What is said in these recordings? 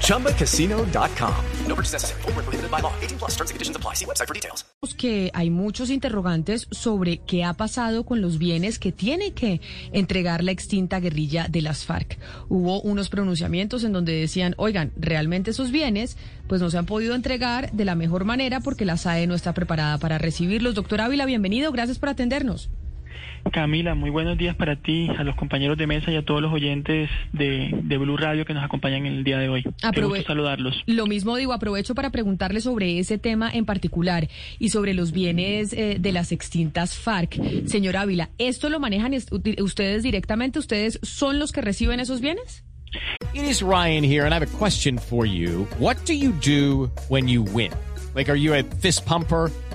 ChumbaCasino.com. No purchase necessary. Full prohibited by law. 18 plus terms and conditions apply. See website for details. Que hay muchos interrogantes sobre qué ha pasado con los bienes que tiene que entregar la extinta guerrilla de las FARC. Hubo unos pronunciamientos en donde decían, oigan, realmente esos bienes pues no se han podido entregar de la mejor manera porque la SAE no está preparada para recibirlos. Doctor Ávila, bienvenido. Gracias por atendernos. Camila, muy buenos días para ti, a los compañeros de mesa y a todos los oyentes de, Blue Radio que nos acompañan en el día de hoy. Aprove saludarlos. Lo mismo digo, aprovecho para preguntarle sobre ese tema en particular y sobre los bienes eh, de las extintas FARC. Señor Ávila, ¿esto lo manejan ustedes directamente? ¿Ustedes son los que reciben esos bienes? It is Ryan here, and I have a question for you. What do you do when you win? Like, are you a fist pumper?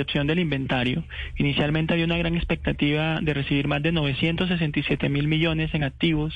recepción del inventario. Inicialmente había una gran expectativa de recibir más de 967 mil millones en activos.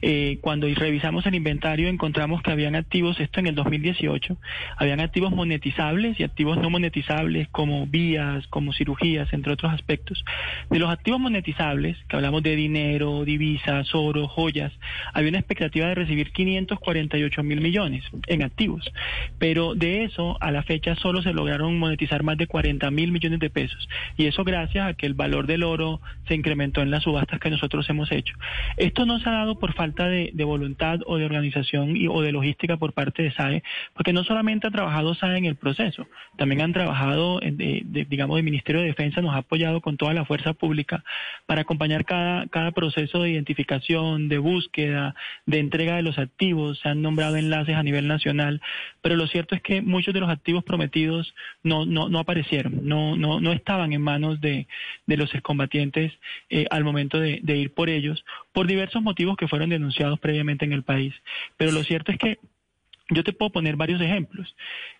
Eh, cuando revisamos el inventario encontramos que habían activos, esto en el 2018, habían activos monetizables y activos no monetizables como vías, como cirugías, entre otros aspectos. De los activos monetizables, que hablamos de dinero, divisas, oro, joyas, había una expectativa de recibir 548 mil millones en activos. Pero de eso, a la fecha solo se lograron monetizar más de 40 mil millones de pesos. Y eso gracias a que el valor del oro se incrementó en las subastas que nosotros hemos hecho. Esto no se ha dado por falta de, voluntad o de organización y, o de logística por parte de SAE, porque no solamente ha trabajado SAE en el proceso, también han trabajado, digamos, el Ministerio de Defensa nos ha apoyado con toda la fuerza pública para acompañar cada, cada proceso de identificación, de búsqueda, de entrega de los activos. Se han nombrado enlaces a nivel nacional, pero lo cierto es que muchos de los activos prometidos no, no, no aparecieron no, no, no estaban en manos de, de los excombatientes eh, al momento de, de ir por ellos, por diversos motivos que fueron denunciados previamente en el país. Pero lo cierto es que yo te puedo poner varios ejemplos.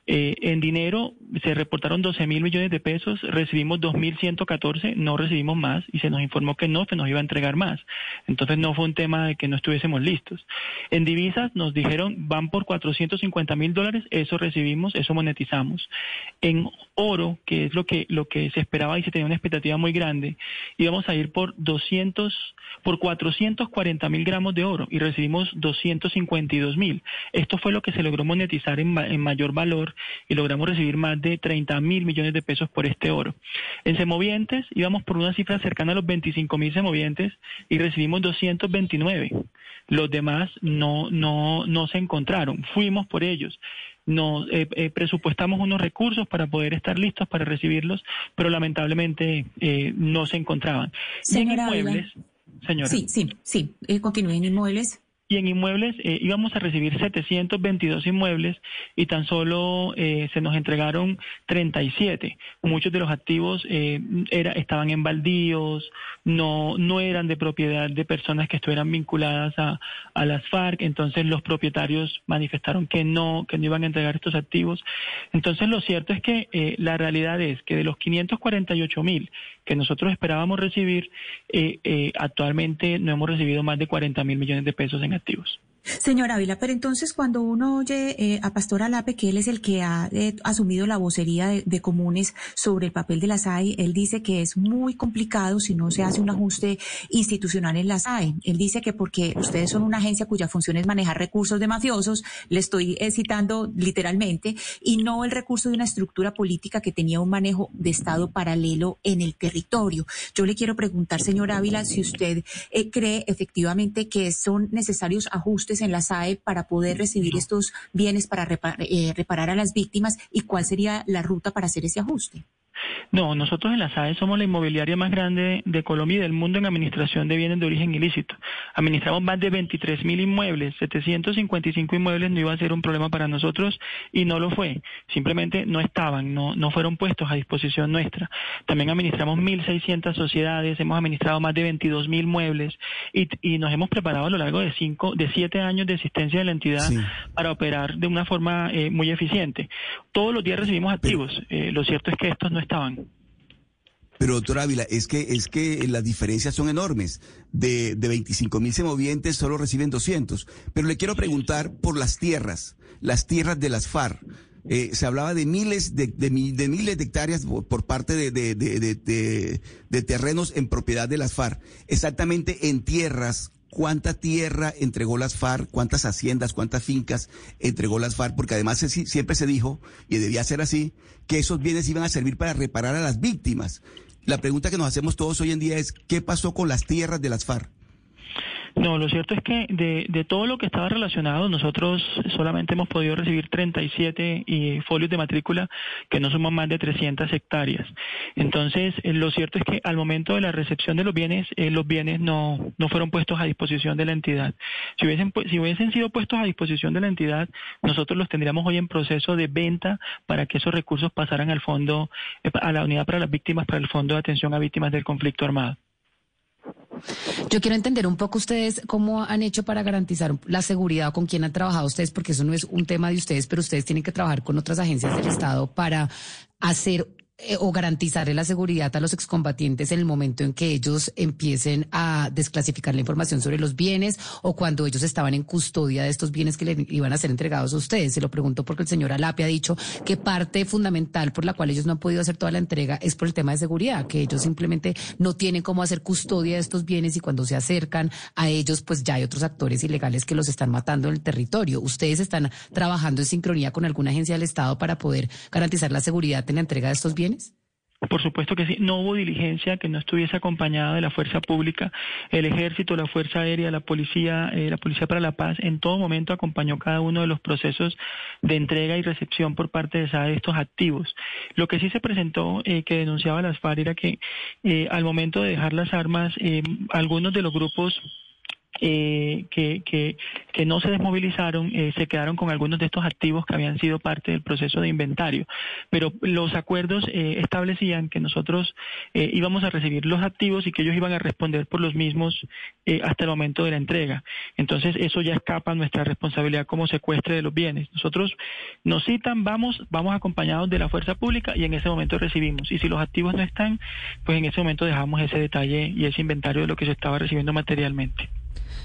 Eh, en dinero se reportaron 12 mil millones de pesos, recibimos 2.114, no recibimos más y se nos informó que no, que nos iba a entregar más. Entonces no fue un tema de que no estuviésemos listos. En divisas nos dijeron van por 450 mil dólares, eso recibimos, eso monetizamos. En oro, que es lo que, lo que se esperaba y se tenía una expectativa muy grande, íbamos a ir por 200, por 440 mil gramos de oro y recibimos 252 mil. Esto fue lo que se logró monetizar en, en mayor valor y logramos recibir más de 30 mil millones de pesos por este oro. En semovientes íbamos por una cifra cercana a los 25 mil semovientes y recibimos 229. Los demás no, no, no se encontraron. Fuimos por ellos nos eh, eh, presupuestamos unos recursos para poder estar listos para recibirlos, pero lamentablemente eh, no se encontraban. Señora en inmuebles, señora. Sí, sí, sí. continúen inmuebles y en inmuebles eh, íbamos a recibir 722 inmuebles y tan solo eh, se nos entregaron 37. Muchos de los activos eh, estaban en baldíos, no, no eran de propiedad de personas que estuvieran vinculadas a, a las FARC, entonces los propietarios manifestaron que no, que no iban a entregar estos activos. Entonces lo cierto es que la realidad es que de los 548 mil que nosotros esperábamos recibir, actualmente no hemos recibido más de 40 mil millones de pesos en activos. Señora Ávila, pero entonces cuando uno oye eh, a Pastor Alape, que él es el que ha eh, asumido la vocería de, comunes sobre el papel de la SAE, él dice que es muy complicado si no se hace un ajuste institucional en la SAE. Él dice que porque ustedes son una agencia cuya función es manejar recursos de mafiosos, le estoy eh, citando literalmente, y no el recurso de una estructura política que tenía un manejo de Estado paralelo en el territorio. Yo le quiero preguntar, señora Ávila, si usted cree efectivamente que son necesarios ajustes en la SAE para poder recibir estos bienes para eh, reparar a las víctimas y cuál sería la ruta para hacer ese ajuste? No, nosotros en la SAE somos la inmobiliaria más grande de Colombia y del mundo en administración de bienes de origen ilícito. Administramos más de 23 mil inmuebles, 755 inmuebles no iba a ser un problema para nosotros y no lo fue. Simplemente no estaban, no, no fueron puestos a disposición nuestra. También administramos 1.600 sociedades, hemos administrado más de 22 mil muebles y, y, nos hemos preparado a lo largo de cinco, de siete años de existencia de la entidad para operar de una forma eh, muy eficiente. Todos los días recibimos activos. Eh, lo cierto es que estos no estaban. Pero doctor Ávila, es que, es que las diferencias son enormes. De, de 25 mil semovientes solo reciben 200. Pero le quiero preguntar por las tierras, las tierras de las FARC. Eh, se hablaba de miles de, de, miles de hectáreas por, parte de, de, terrenos en propiedad de las FARC. Exactamente en tierras, cuánta tierra entregó las FARC, cuántas haciendas, cuántas fincas entregó las FARC, porque además siempre se dijo, y debía ser así, que esos bienes iban a servir para reparar a las víctimas. La pregunta que nos hacemos todos hoy en día es, ¿qué pasó con las tierras de las FARC? No, lo cierto es que de, todo lo que estaba relacionado, nosotros solamente hemos podido recibir 37 y folios de matrícula que no suman más de 300 hectáreas. Entonces, eh, lo cierto es que al momento de la recepción de los bienes, eh, los bienes no, no fueron puestos a disposición de la entidad. Si hubiesen, si hubiesen sido puestos a disposición de la entidad, nosotros los tendríamos hoy en proceso de venta para que esos recursos pasaran al fondo, eh, a la unidad para las víctimas, para el Fondo de Atención a Víctimas del Conflicto Armado. Yo quiero entender un poco ustedes cómo han hecho para garantizar la seguridad o con quién han trabajado ustedes, porque eso no es un tema de ustedes, pero ustedes tienen que trabajar con otras agencias del Estado para hacer eh, o garantizarle la seguridad a los excombatientes en el momento en que ellos empiecen a desclasificar la información sobre los bienes o cuando ellos estaban en custodia de estos bienes que le iban a ser entregados a ustedes. Se lo pregunto porque el señor Alapi ha dicho que parte fundamental por la cual ellos no han podido hacer toda la entrega es por el tema de seguridad, que ellos simplemente no tienen cómo hacer custodia de estos bienes y cuando se acercan a ellos, pues ya hay otros actores ilegales que los están matando en el territorio. ¿Ustedes están trabajando en sincronía con alguna agencia del Estado para poder garantizar la seguridad en la entrega de estos bienes? Por supuesto que sí. No hubo diligencia que no estuviese acompañada de la fuerza pública, el ejército, la fuerza aérea, la policía, eh, la policía para la paz. En todo momento acompañó cada uno de los procesos de entrega y recepción por parte de estos activos. Lo que sí se presentó eh, que denunciaba las FARC era que eh, al momento de dejar las armas, algunos de los grupos eh, que, que, que, no se desmovilizaron, eh, se quedaron con algunos de estos activos que habían sido parte del proceso de inventario. Pero los acuerdos eh, establecían que nosotros eh, íbamos a recibir los activos y que ellos iban a responder por los mismos hasta el momento de la entrega. Entonces eso ya escapa nuestra responsabilidad como secuestre de los bienes. Nosotros nos citan, vamos, vamos acompañados de la fuerza pública y en ese momento recibimos. Y si los activos no están, pues en ese momento dejamos ese detalle y ese inventario de lo que se estaba recibiendo materialmente.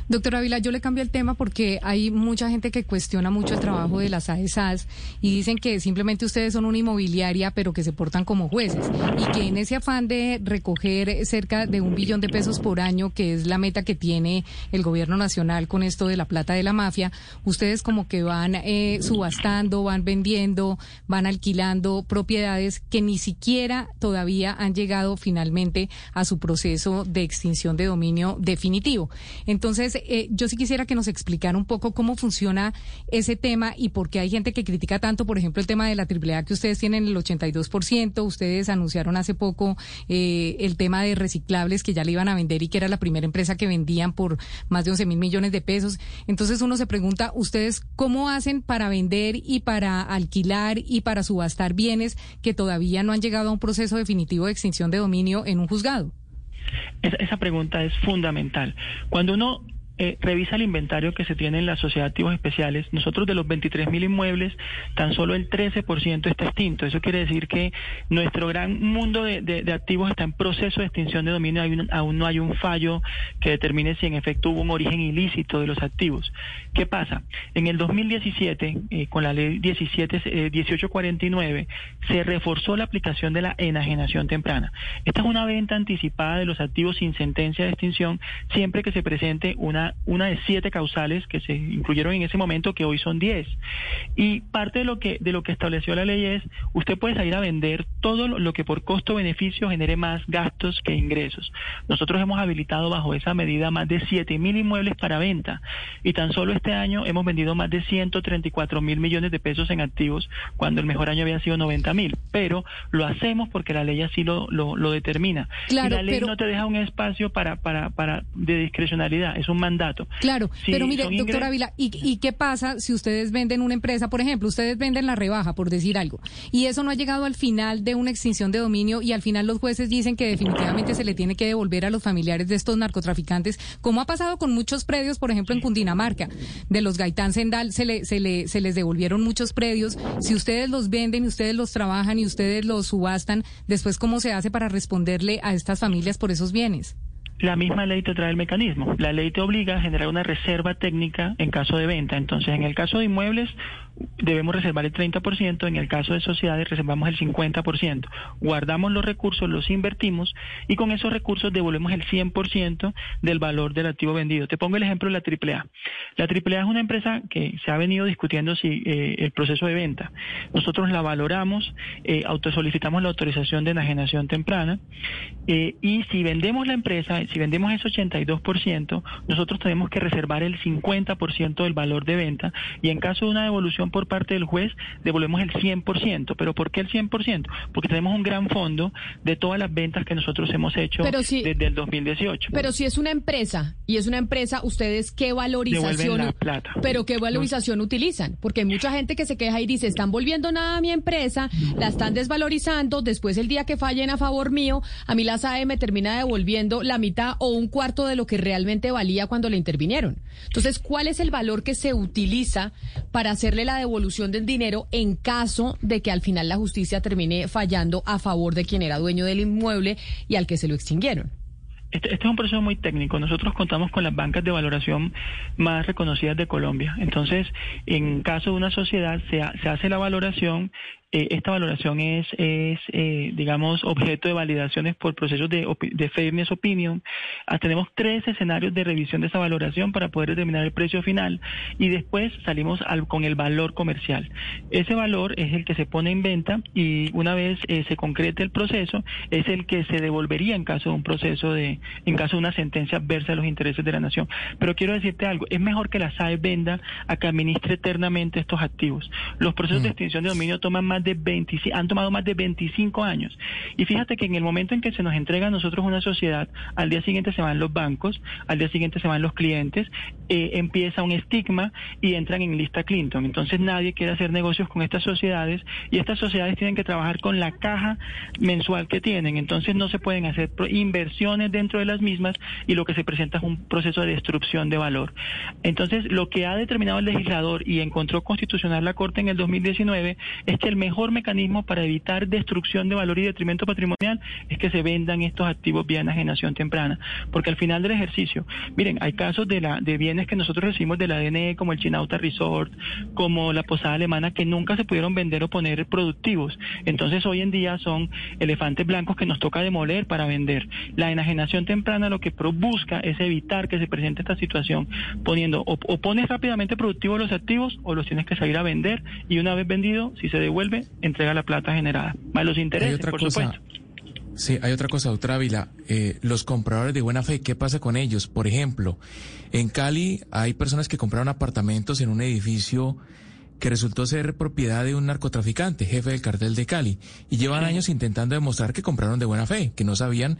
Doctora Ávila, yo le cambio el tema porque hay mucha gente que cuestiona mucho el trabajo de las AESAS y dicen que simplemente ustedes son una inmobiliaria, pero que se portan como jueces y que en ese afán de recoger cerca de un billón de pesos por año, que es la meta que tiene el gobierno nacional con esto de la plata de la mafia, ustedes como que van eh, subastando, van vendiendo, van alquilando propiedades que ni siquiera todavía han llegado finalmente a su proceso de extinción de dominio definitivo. Entonces, eh, yo sí quisiera que nos explicara un poco cómo funciona ese tema y por qué hay gente que critica tanto, por ejemplo, el tema de la AAA que ustedes tienen el 82%, ustedes anunciaron hace poco eh, el tema de reciclables que ya le iban a vender y que era la primera empresa que vendían por más de 11 mil millones de pesos. Entonces uno se pregunta, ¿ustedes cómo hacen para vender y para alquilar y para subastar bienes que todavía no han llegado a un proceso definitivo de extinción de dominio en un juzgado? Esa, pregunta es fundamental. Cuando uno eh, revisa el inventario que se tiene en la sociedad de activos especiales, nosotros de los 23 mil inmuebles, tan solo el 13% está extinto. Eso quiere decir que nuestro gran mundo de, activos está en proceso de extinción de dominio. aún no hay un fallo que determine si en efecto hubo un origen ilícito de los activos. ¿Qué pasa? En el 2017, eh, con la ley 17, 1849, eh, se reforzó la aplicación de la enajenación temprana. Esta es una venta anticipada de los activos sin sentencia de extinción siempre que se presente una una, una de siete causales que se incluyeron en ese momento, que hoy son diez. Y parte de lo que, de lo que estableció la ley es, usted puede salir a vender todo lo que por costo-beneficio genere más gastos que ingresos. Nosotros hemos habilitado bajo esa medida más de siete mil inmuebles para venta y tan solo este año hemos vendido más de 134 mil millones de pesos en activos cuando el mejor año había sido 90 mil. Pero lo hacemos porque la ley así lo, lo, determina. Claro, y la ley no te deja un espacio para, para, para de discrecionalidad, es un mandato. Claro, pero mire, doctora Ávila, ¿y, ¿y qué pasa si ustedes venden una empresa, por ejemplo, ustedes venden la rebaja, por decir algo, y eso no ha llegado al final de una extinción de dominio y al final los jueces dicen que definitivamente se le tiene que devolver a los familiares de estos narcotraficantes, como ha pasado con muchos predios, por ejemplo, en Cundinamarca, de los Gaitán Sendal, se, le, se, le, se les devolvieron muchos predios. Si ustedes los venden y ustedes los trabajan y ustedes los subastan, después, ¿cómo se hace para responderle a estas familias por esos bienes? La misma ley te trae el mecanismo. La ley te obliga a generar una reserva técnica en caso de venta. Entonces, en el caso de inmuebles, debemos reservar el 30%, en el caso de sociedades reservamos el 50%. Guardamos los recursos, los invertimos y con esos recursos devolvemos el 100% del valor del activo vendido. Te pongo el ejemplo de la AAA. La AAA es una empresa que se ha venido discutiendo si eh, el proceso de venta. Nosotros la valoramos, eh, autosolicitamos la autorización de enajenación temprana eh, y si vendemos la empresa, si vendemos ese 82%, nosotros tenemos que reservar el 50% del valor de venta y en caso de una devolución por parte del juez, devolvemos el 100%. ¿Pero por qué el 100%? Porque tenemos un gran fondo de todas las ventas que nosotros hemos hecho desde el 2018. Pero si es una empresa y es una empresa, ¿ustedes qué valorización? La plata. Pero ¿qué valorización utilizan? Porque hay mucha gente que se queja y dice, están volviendo nada a mi empresa, la están desvalorizando, después el día que fallen a favor mío, a mí la SAE me termina devolviendo la mitad o un cuarto de lo que realmente valía cuando le intervinieron. Entonces, ¿cuál es el valor que se utiliza para hacerle la devolución del dinero en caso de que al final la justicia termine fallando a favor de quien era dueño del inmueble y al que se lo extinguieron. Este, este, es un proceso muy técnico. Nosotros contamos con las bancas de valoración más reconocidas de Colombia. Entonces, en caso de una sociedad, se, se hace la valoración eh, esta valoración es, es eh, digamos, objeto de validaciones por procesos de, de fairness opinion. Ah, tenemos tres escenarios de revisión de esa valoración para poder determinar el precio final y después salimos al, con el valor comercial. Ese valor es el que se pone en venta y una vez eh, se concrete el proceso es el que se devolvería en caso de un proceso de, en caso de una sentencia adversa a los intereses de la nación. Pero quiero decirte algo, es mejor que la SAE venda a que administre eternamente estos activos. Los procesos de mm. extinción de dominio toman más de 25, han tomado más de 25 años. Y fíjate que en el momento en que se nos entrega a nosotros una sociedad, al día siguiente se van los bancos, al día siguiente se van los clientes, eh, empieza un estigma y entran en lista Clinton. Entonces nadie quiere hacer negocios con estas sociedades y estas sociedades tienen que trabajar con la caja mensual que tienen. Entonces no se pueden hacer inversiones dentro de las mismas y lo que se presenta es un proceso de destrucción de valor. Entonces lo que ha determinado el legislador y encontró constitucional la Corte en el 2019 es que el mejor mecanismo para evitar destrucción de valor y detrimento patrimonial es que se vendan estos activos vía enajenación temprana, porque al final del ejercicio, miren, hay casos de la de bienes que nosotros recibimos de la DNE como el Chinauta Resort, como la posada alemana que nunca se pudieron vender o poner productivos. Entonces hoy en día son elefantes blancos que nos toca demoler para vender. La enajenación temprana lo que busca es evitar que se presente esta situación poniendo o, o pones rápidamente productivos los activos o los tienes que salir a vender y una vez vendido, si se devuelve, entrega la plata generada, más los intereses, por supuesto. Sí, hay otra cosa, doctora Ávila. Eh, los compradores de buena fe, ¿qué pasa con ellos? Por ejemplo, en Cali hay personas que compraron apartamentos en un edificio que resultó ser propiedad de un narcotraficante, jefe del cartel de Cali, y llevan años intentando demostrar que compraron de buena fe, que no sabían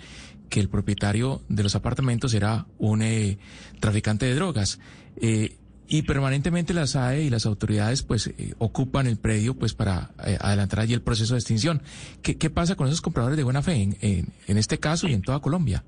que el propietario de los apartamentos era un eh, traficante de drogas. Eh, y permanentemente la SAE y las autoridades pues eh, ocupan el predio pues para eh, adelantar allí el proceso de extinción. ¿Qué, ¿Qué, pasa con esos compradores de buena fe en, en este caso y en toda Colombia?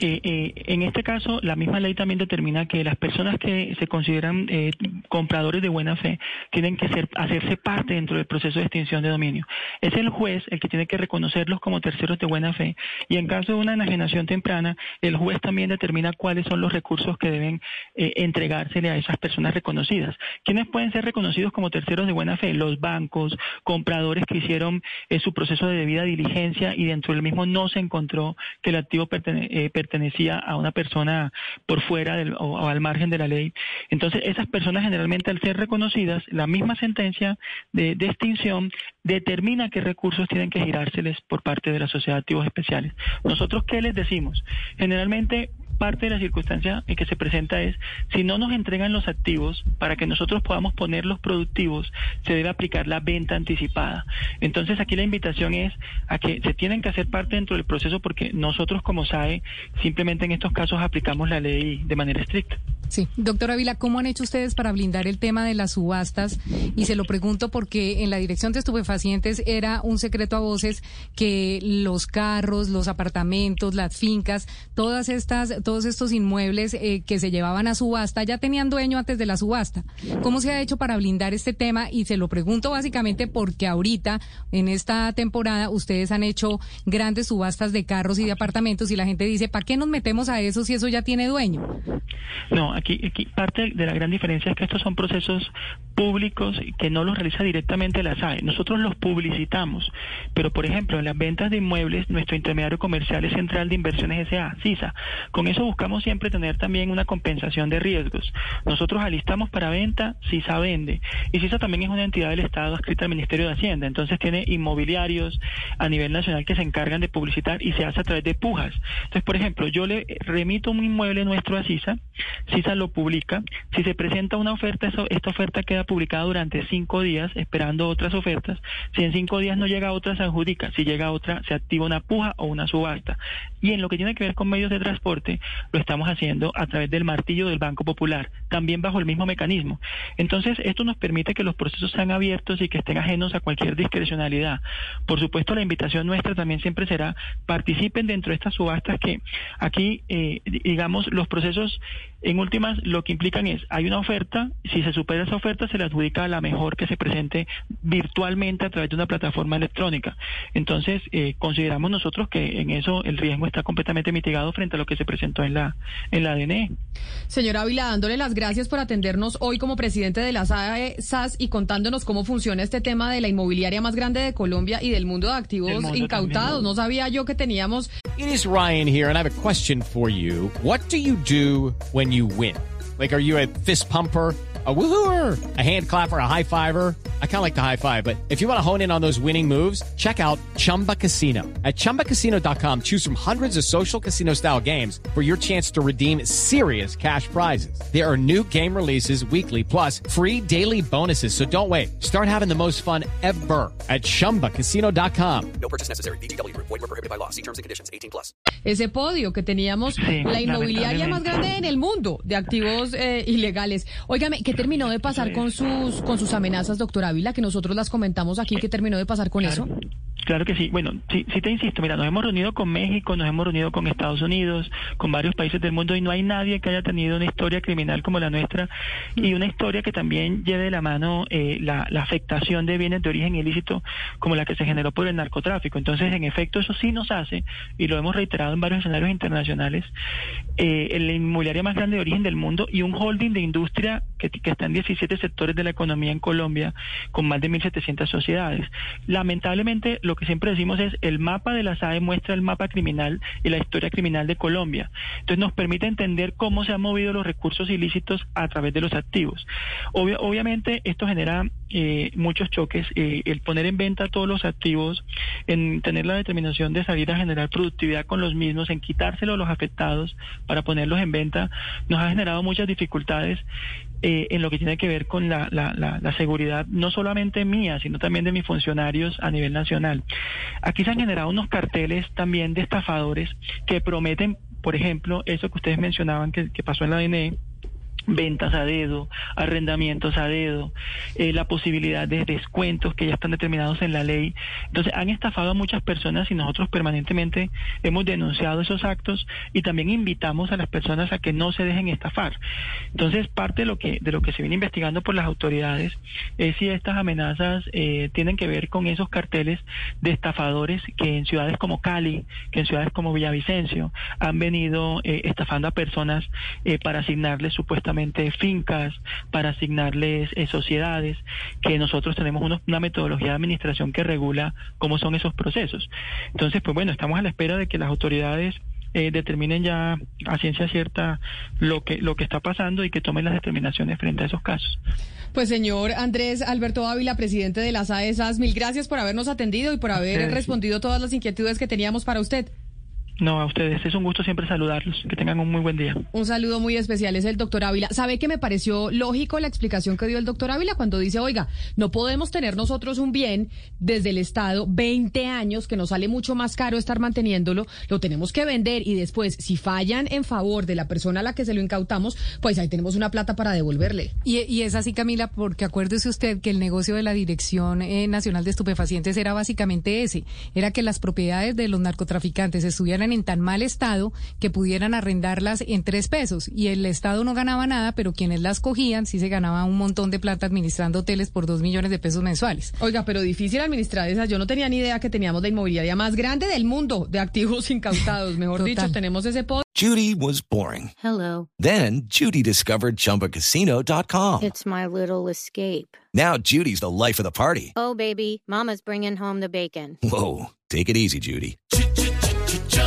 Eh, eh, en este caso, la misma ley también determina que las personas que se consideran eh, compradores de buena fe tienen que ser, hacerse parte dentro del proceso de extinción de dominio. Es el juez el que tiene que reconocerlos como terceros de buena fe y en caso de una enajenación temprana, el juez también determina cuáles son los recursos que deben entregársele a esas personas reconocidas. ¿Quiénes pueden ser reconocidos como terceros de buena fe? Los bancos, compradores que hicieron su proceso de debida diligencia y dentro del mismo no se encontró que el activo pertenece pertenecía a una persona por fuera del, o, al margen de la ley. Entonces, esas personas generalmente al ser reconocidas, la misma sentencia de, extinción determina qué recursos tienen que girárseles por parte de la sociedad de activos especiales. Nosotros, ¿qué les decimos? Generalmente parte de la circunstancia en que se presenta es, si no nos entregan los activos para que nosotros podamos poner los productivos, se debe aplicar la venta anticipada. Entonces aquí la invitación es a que se tienen que hacer parte dentro del proceso porque nosotros como SAE simplemente en estos casos aplicamos la ley de manera estricta. Sí, doctora Vila, ¿cómo han hecho ustedes para blindar el tema de las subastas? Y se lo pregunto porque en la Dirección de Estupefacientes era un secreto a voces que los carros, los apartamentos, las fincas, todas estas, todos estos inmuebles eh, que se llevaban a subasta ya tenían dueño antes de la subasta. ¿Cómo se ha hecho para blindar este tema? Y se lo pregunto básicamente porque ahorita, en esta temporada, ustedes han hecho grandes subastas de carros y de apartamentos y la gente dice, ¿para qué nos metemos a eso si eso ya tiene dueño? No, aquí, aquí parte de la gran diferencia es que estos son procesos públicos que no los realiza directamente la SAE. Nosotros los publicitamos, pero por ejemplo, en las ventas de inmuebles, nuestro intermediario comercial es Central de Inversiones SA, CISA. Eso buscamos siempre tener también una compensación de riesgos. Nosotros alistamos para venta, CISA vende. Y CISA también es una entidad del Estado adscrita al Ministerio de Hacienda, entonces tiene inmobiliarios a nivel nacional que se encargan de publicitar y se hace a través de pujas. Entonces, por ejemplo, yo le remito un inmueble nuestro a CISA, CISA lo publica, si se presenta una oferta, esta oferta queda publicada durante cinco días esperando otras ofertas, si en cinco días no llega otra se adjudica, si llega otra se activa una puja o una subasta. Y en lo que tiene que ver con medios de transporte, lo estamos haciendo a través del martillo del Banco Popular, también bajo el mismo mecanismo. Entonces, esto nos permite que los procesos sean abiertos y que estén ajenos a cualquier discrecionalidad. Por supuesto, la invitación nuestra también siempre será participen dentro de estas subastas que aquí, eh, digamos, los procesos en últimas lo que implican es, hay una oferta, si se supera esa oferta se le adjudica a la mejor que se presente virtualmente a través de una plataforma electrónica. Entonces, eh, consideramos nosotros que en eso el riesgo está completamente mitigado frente a lo que se presentó en la, en la ADN. Señora Ávila, dándole las gracias por atendernos hoy como presidente de la SAE, SAS y contándonos cómo funciona este tema de la inmobiliaria más grande de Colombia y del mundo de activos incautados. No sabía yo que teníamos. It is Ryan here and I have a question for you. What do you do when you win? Like, are you a fist pumper? a woohooer, a hand clapper, a high fiver. I kind of like the high five, but if you want to hone in on those winning moves, check out Chumba Casino. At ChumbaCasino.com, choose from hundreds of social casino style games for your chance to redeem serious cash prizes. There are new game releases weekly, plus free daily bonuses. So don't wait. Start having the most fun ever at ChumbaCasino.com. No purchase necessary. BGW. Void were prohibited by law. See terms and conditions. 18 plus. Ese podio que teníamos, sí, la inmobiliaria más grande en el mundo de activos eh, ilegales. Óigame, ¿qué terminó de pasar con sus, con sus amenazas, doctora Ávila, que nosotros las comentamos aquí? ¿Qué terminó de pasar con eso? Claro que sí. Bueno, sí, sí te insisto, mira, nos hemos reunido con México, nos hemos reunido con Estados Unidos, con varios países del mundo y no hay nadie que haya tenido una historia criminal como la nuestra y una historia que también lleve de la mano eh, la, la, afectación de bienes de origen ilícito como la que se generó por el narcotráfico. Entonces, en efecto, eso sí nos hace, y lo hemos reiterado en varios escenarios internacionales, eh, el inmobiliaria más grande de origen del mundo y un holding de industria que, que está en 17 sectores de la economía en Colombia con más de 1.700 sociedades. Lamentablemente, lo que siempre decimos es el mapa de la SAE muestra el mapa criminal y la historia criminal de Colombia. Entonces nos permite entender cómo se han movido los recursos ilícitos a través de los activos. obviamente esto genera eh, muchos choques. Eh, el poner en venta todos los activos, en tener la determinación de salir a generar productividad con los mismos, en quitárselo a los afectados para ponerlos en venta, nos ha generado muchas dificultades eh, en lo que tiene que ver con la, la, la, seguridad, no solamente mía, sino también de mis funcionarios a nivel nacional. Aquí se han generado unos carteles también de estafadores que prometen, por ejemplo, eso que ustedes mencionaban que, que pasó en la DNE, ventas a dedo, arrendamientos a dedo, eh, la posibilidad de descuentos que ya están determinados en la ley. Entonces han estafado a muchas personas y nosotros permanentemente hemos denunciado esos actos y también invitamos a las personas a que no se dejen estafar. Entonces parte de lo que de lo que se viene investigando por las autoridades es si estas amenazas eh, tienen que ver con esos carteles de estafadores que en ciudades como Cali, que en ciudades como Villavicencio han venido eh, estafando a personas para asignarles supuestamente fincas, para asignarles eh, sociedades, que nosotros tenemos una metodología de administración que regula cómo son esos procesos. Entonces, pues bueno, estamos a la espera de que las autoridades eh, determinen ya a ciencia cierta lo que, lo que está pasando y que tomen las determinaciones frente a esos casos. Pues señor Andrés Alberto Ávila, presidente de las AESAS, mil gracias por habernos atendido y por haber respondido todas las inquietudes que teníamos para usted. No, a ustedes. Es un gusto siempre saludarlos. Que tengan un muy buen día. Un saludo muy especial es el doctor Ávila. ¿Sabe que me pareció lógico la explicación que dio el doctor Ávila cuando dice, oiga, no podemos tener nosotros un bien desde el Estado 20 años que nos sale mucho más caro estar manteniéndolo, lo tenemos que vender y después, si fallan en favor de la persona a la que se lo incautamos, pues ahí tenemos una plata para devolverle. Y, y es así, Camila, porque acuérdese usted que el negocio de la Dirección eh, Nacional de Estupefacientes era básicamente ese, era que las propiedades de los narcotraficantes estuvieran en tan mal estado que pudieran arrendarlas en tres pesos y el Estado no ganaba nada, pero quienes las cogían sí se ganaba un montón de plata administrando hoteles por dos millones de pesos mensuales. Oiga, pero difícil administrar esas. Yo no tenía ni idea que teníamos la inmobiliaria más grande del mundo de activos incautados. Mejor dicho, tenemos ese post. Judy was boring. Hello. Then Judy discovered chumbacasino.com. It's my little escape. Now Judy's the life of the party. Oh, baby, Mama's bringing home the bacon. Whoa. Take it easy, Judy.